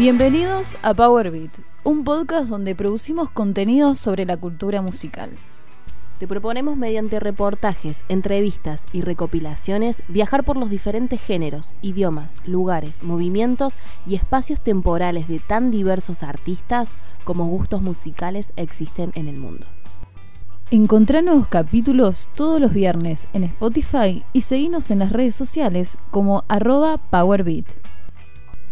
Bienvenidos a Power Beat, un podcast donde producimos contenidos sobre la cultura musical. Te proponemos mediante reportajes, entrevistas y recopilaciones viajar por los diferentes géneros, idiomas, lugares, movimientos y espacios temporales de tan diversos artistas como gustos musicales existen en el mundo. Encontrá nuevos capítulos todos los viernes en Spotify y seguinos en las redes sociales como arroba PowerBeat.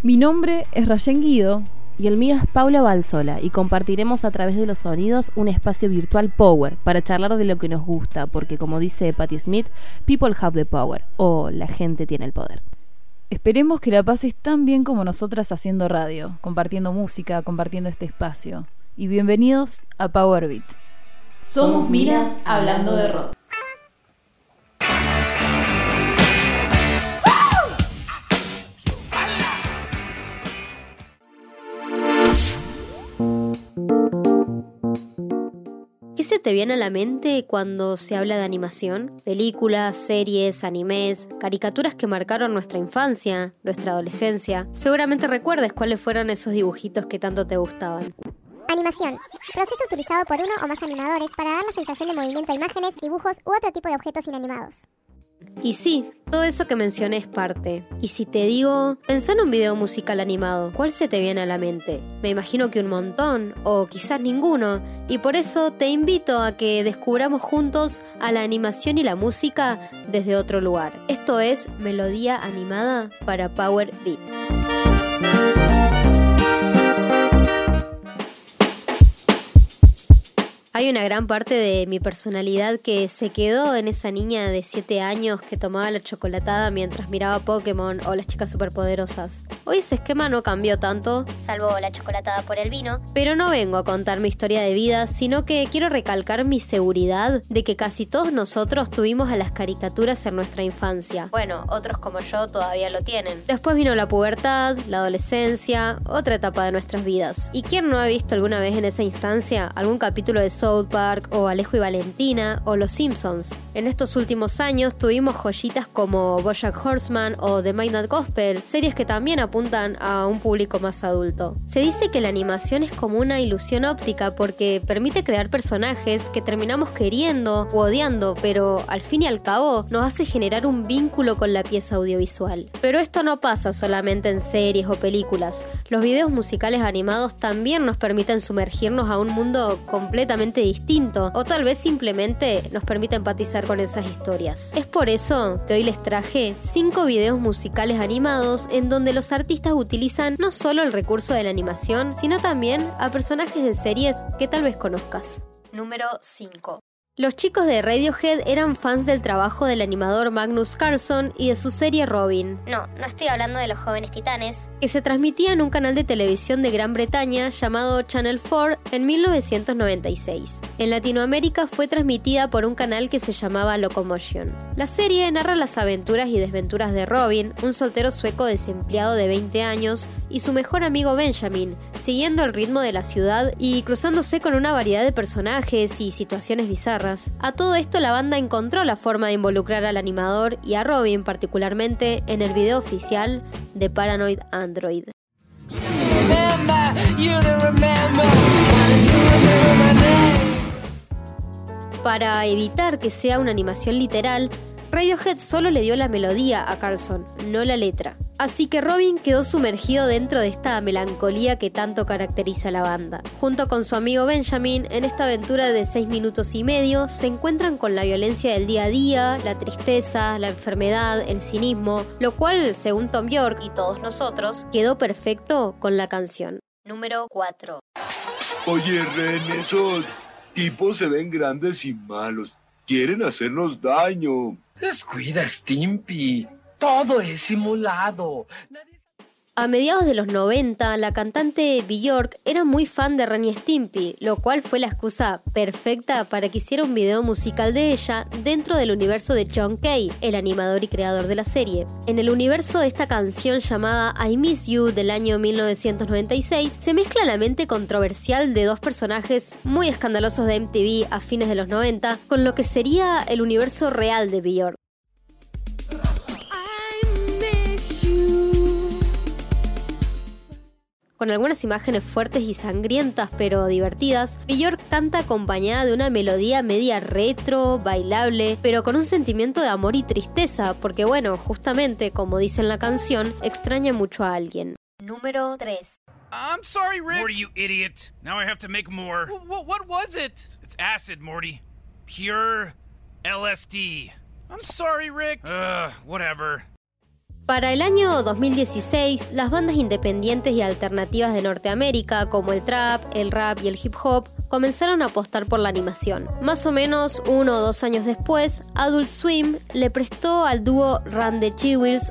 Mi nombre es Rayen Guido. Y el mío es Paula Balsola y compartiremos a través de los sonidos un espacio virtual Power para charlar de lo que nos gusta, porque como dice Patti Smith, people have the power o la gente tiene el poder. Esperemos que la pases tan bien como nosotras haciendo radio, compartiendo música, compartiendo este espacio. Y bienvenidos a Power Beat. Somos Miras hablando de rock. Se te viene a la mente cuando se habla de animación? Películas, series, animes, caricaturas que marcaron nuestra infancia, nuestra adolescencia. Seguramente recuerdes cuáles fueron esos dibujitos que tanto te gustaban. Animación. Proceso utilizado por uno o más animadores para dar la sensación de movimiento a imágenes, dibujos u otro tipo de objetos inanimados. Y sí, todo eso que mencioné es parte. Y si te digo, pensá en un video musical animado, ¿cuál se te viene a la mente? Me imagino que un montón, o quizás ninguno, y por eso te invito a que descubramos juntos a la animación y la música desde otro lugar. Esto es Melodía Animada para Power Beat. Hay una gran parte de mi personalidad que se quedó en esa niña de 7 años que tomaba la chocolatada mientras miraba Pokémon o las chicas superpoderosas. Hoy ese esquema no cambió tanto, Salvo la chocolatada por el vino. pero no vengo a contar mi historia de vida, sino que quiero recalcar mi seguridad de que casi todos nosotros tuvimos a las caricaturas en nuestra infancia. Bueno, otros como yo todavía lo tienen. Después vino la pubertad, la adolescencia, otra etapa de nuestras vidas. ¿Y quién no ha visto alguna vez en esa instancia algún capítulo de O Alejo y Valentina o Los Simpsons? En estos últimos años tuvimos joyitas como Bojack Horseman o The Midnight Gospel, series que también apuntan a un público más adulto. Se dice que la animación es como una ilusión óptica porque permite crear personajes que terminamos queriendo u odiando, pero al fin y al cabo nos hace generar un vínculo con la pieza audiovisual. Pero esto no pasa solamente en series o películas. Los videos musicales animados también nos permiten sumergirnos a un mundo completamente distinto o tal vez simplemente nos permite empatizar con esas historias. Es por eso que hoy les traje 5 videos musicales animados en donde los artistas utilizan no solo el recurso de la animación, sino también a personajes de series que tal vez conozcas. Número 5. Los chicos de Radiohead eran fans del trabajo del animador Magnus Carlson y de su serie Robin, No, no estoy hablando de los jóvenes titanes. que se transmitía en un canal de televisión de Gran Bretaña llamado Channel 4 en 1996. En Latinoamérica fue transmitida por un canal que se llamaba Locomotion. La serie narra las aventuras y desventuras de Robin, un soltero sueco desempleado de 20 años, y su mejor amigo Benjamin, siguiendo el ritmo de la ciudad y cruzándose con una variedad de personajes y situaciones bizarras. A todo esto la banda encontró la forma de involucrar al animador y a Robin particularmente en el video oficial de Paranoid Android. Para evitar que sea una animación literal, Radiohead solo le dio la melodía a Carlson, no la letra. Así que Robin quedó sumergido dentro de esta melancolía que tanto caracteriza a la banda. Junto con su amigo Benjamin, en esta aventura de 6 minutos y medio, se encuentran con la violencia del día a día, la tristeza, la enfermedad, el cinismo, lo cual, según Tom York y todos nosotros, quedó perfecto con la canción. Número 4. Oye, Ren, esos tipos se ven grandes y malos. Quieren hacernos daño. Descuida, Stimpy. Todo es simulado. A mediados de los 90, la cantante Bjork era muy fan de Ren y Stimpy, lo cual fue la excusa perfecta para que hiciera un video musical de ella dentro del universo de John Kay, el animador y creador de la serie. En el universo de esta canción llamada I Miss You del año 1996, se mezcla la mente controversial de dos personajes muy escandalosos de MTV a fines de los 90 con lo que sería el universo real de Bjork. Con algunas imágenes fuertes y sangrientas pero divertidas, Björk canta acompañada de una melodía media retro, bailable, pero con un sentimiento de amor y tristeza, porque bueno, justamente como dice en la canción, extraña mucho a alguien. Número 3. I'm sorry, Rick. Morty, you idiot. Now I have to make more. What, what was it? It's acid, Morty. Pure LSD. I'm sorry, Rick. Ugh, whatever. Para el año 2016, las bandas independientes y alternativas de Norteamérica, como el trap, el rap y el hip hop, comenzaron a apostar por la animación. Más o menos uno o dos años después, Adult Swim le prestó al dúo Run the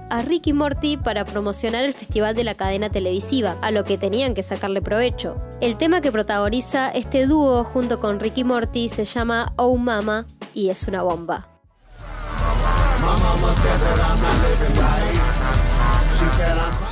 a Ricky Morty para promocionar el festival de la cadena televisiva, a lo que tenían que sacarle provecho. El tema que protagoniza este dúo junto con Ricky Morty se llama Oh Mama y es una bomba. She said,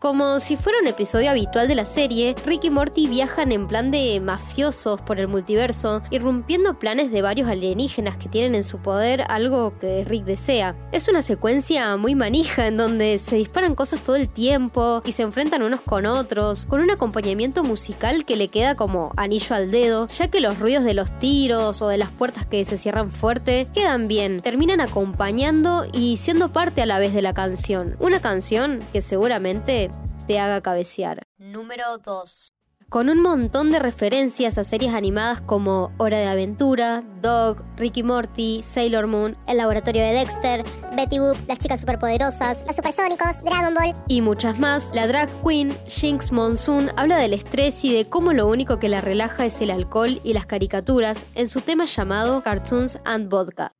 Como si fuera un episodio habitual de la serie, Rick y Morty viajan en plan de mafiosos por el multiverso, irrumpiendo planes de varios alienígenas que tienen en su poder algo que Rick desea. Es una secuencia muy manija en donde se disparan cosas todo el tiempo y se enfrentan unos con otros, con un acompañamiento musical que le queda como anillo al dedo, ya que los ruidos de los tiros o de las puertas que se cierran fuerte quedan bien, terminan acompañando y siendo parte a la vez de la canción. Una canción que seguramente te haga cabecear. Número 2. Con un montón de referencias a series animadas como Hora de Aventura, Dog, Ricky Morty, Sailor Moon, El Laboratorio de Dexter, Betty Boop, Las Chicas Superpoderosas, Los Supersónicos, Dragon Ball y muchas más, la drag queen Jinx Monsoon habla del estrés y de cómo lo único que la relaja es el alcohol y las caricaturas en su tema llamado Cartoons and Vodka.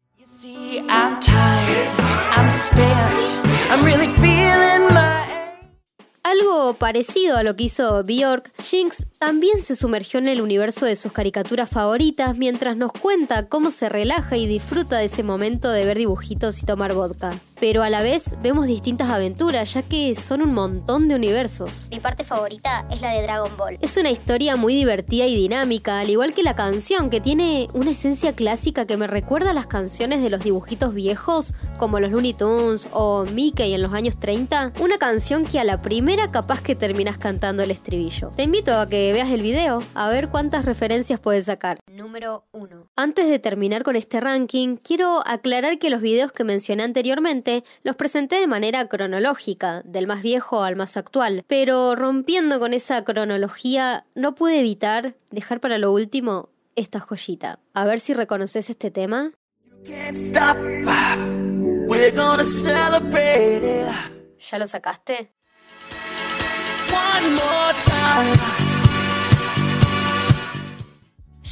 Algo parecido a lo que hizo Bjork, Jinx también se sumergió en el universo de sus caricaturas favoritas mientras nos cuenta cómo se relaja y disfruta de ese momento de ver dibujitos y tomar vodka. Pero a la vez vemos distintas aventuras, ya que son un montón de universos. Mi parte favorita es la de Dragon Ball. Es una historia muy divertida y dinámica, al igual que la canción, que tiene una esencia clásica que me recuerda a las canciones de los dibujitos viejos, como los Looney Tunes o Mickey en los años 30. Una canción que a la primera capaz que terminas cantando el estribillo. Te invito a que veas el video a ver cuántas referencias puedes sacar. Número 1. Antes de terminar con este ranking, quiero aclarar que los videos que mencioné anteriormente los presenté de manera cronológica, del más viejo al más actual, pero rompiendo con esa cronología no pude evitar dejar para lo último esta joyita. A ver si reconoces este tema. ¿Ya lo sacaste? one more time.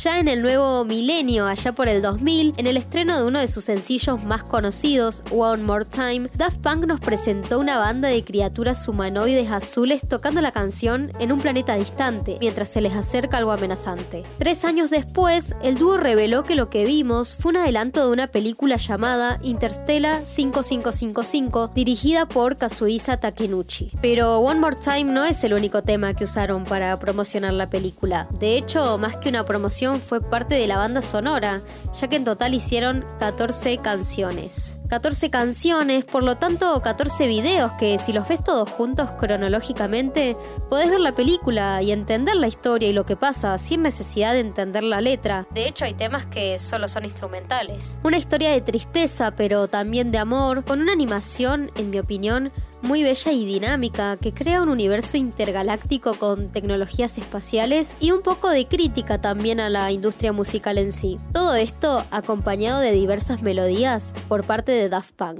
Ya en el nuevo milenio, allá por el 2000, en el estreno de uno de sus sencillos más conocidos, One More Time, Daft Punk nos presentó una banda de criaturas humanoides azules tocando la canción en un planeta distante, mientras se les acerca algo amenazante. Tres años después, el dúo reveló que lo que vimos fue un adelanto de una película llamada Interstellar 5555, dirigida por Kazuhisa Takenuchi. Pero One More Time no es el único tema que usaron para promocionar la película. De hecho, más que una promoción, fue parte de la banda sonora, ya que en total hicieron 14 canciones. 14 canciones, por lo tanto 14 videos que si los ves todos juntos cronológicamente, podés ver la película y entender la historia y lo que pasa sin necesidad de entender la letra. De hecho hay temas que solo son instrumentales. Una historia de tristeza, pero también de amor, con una animación, en mi opinión, muy bella y dinámica que crea un universo intergaláctico con tecnologías espaciales y un poco de crítica también a la industria musical en sí. Todo esto acompañado de diversas melodías por parte de Daft Punk.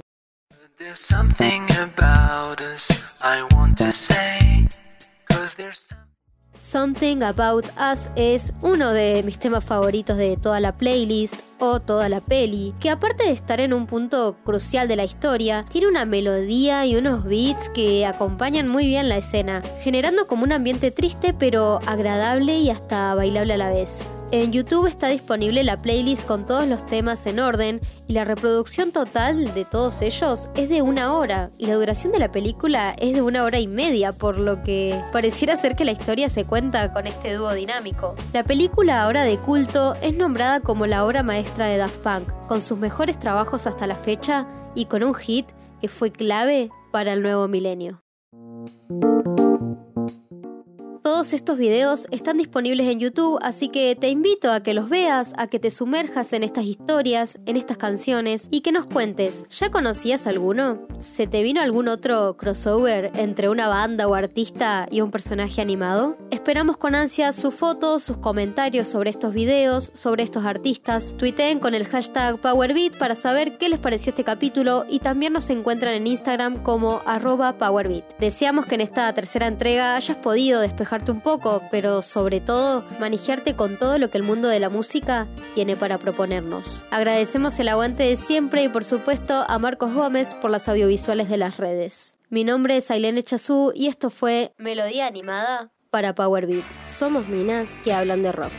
Something About Us es uno de mis temas favoritos de toda la playlist o toda la peli, que aparte de estar en un punto crucial de la historia, tiene una melodía y unos beats que acompañan muy bien la escena, generando como un ambiente triste pero agradable y hasta bailable a la vez. En YouTube está disponible la playlist con todos los temas en orden y la reproducción total de todos ellos es de una hora y la duración de la película es de una hora y media, por lo que pareciera ser que la historia se cuenta con este dúo dinámico. La película ahora de culto es nombrada como la obra maestra de Daft Punk, con sus mejores trabajos hasta la fecha y con un hit que fue clave para el nuevo milenio. Todos estos videos están disponibles en YouTube, así que te invito a que los veas, a que te sumerjas en estas historias, en estas canciones y que nos cuentes, ¿ya conocías alguno? ¿Se te vino algún otro crossover entre una banda o artista y un personaje animado? Esperamos con ansia sus fotos, sus comentarios sobre estos videos, sobre estos artistas. Tuiteen con el hashtag PowerBeat para saber qué les pareció este capítulo y también nos encuentran en Instagram como arroba PowerBeat. Deseamos que en esta tercera entrega hayas podido un poco, pero sobre todo manejarte con todo lo que el mundo de la música tiene para proponernos. Agradecemos el aguante de siempre y por supuesto a Marcos Gómez por las audiovisuales de las redes. Mi nombre es Ailene Chazú y esto fue Melodía Animada para Powerbeat. Somos minas que hablan de rock.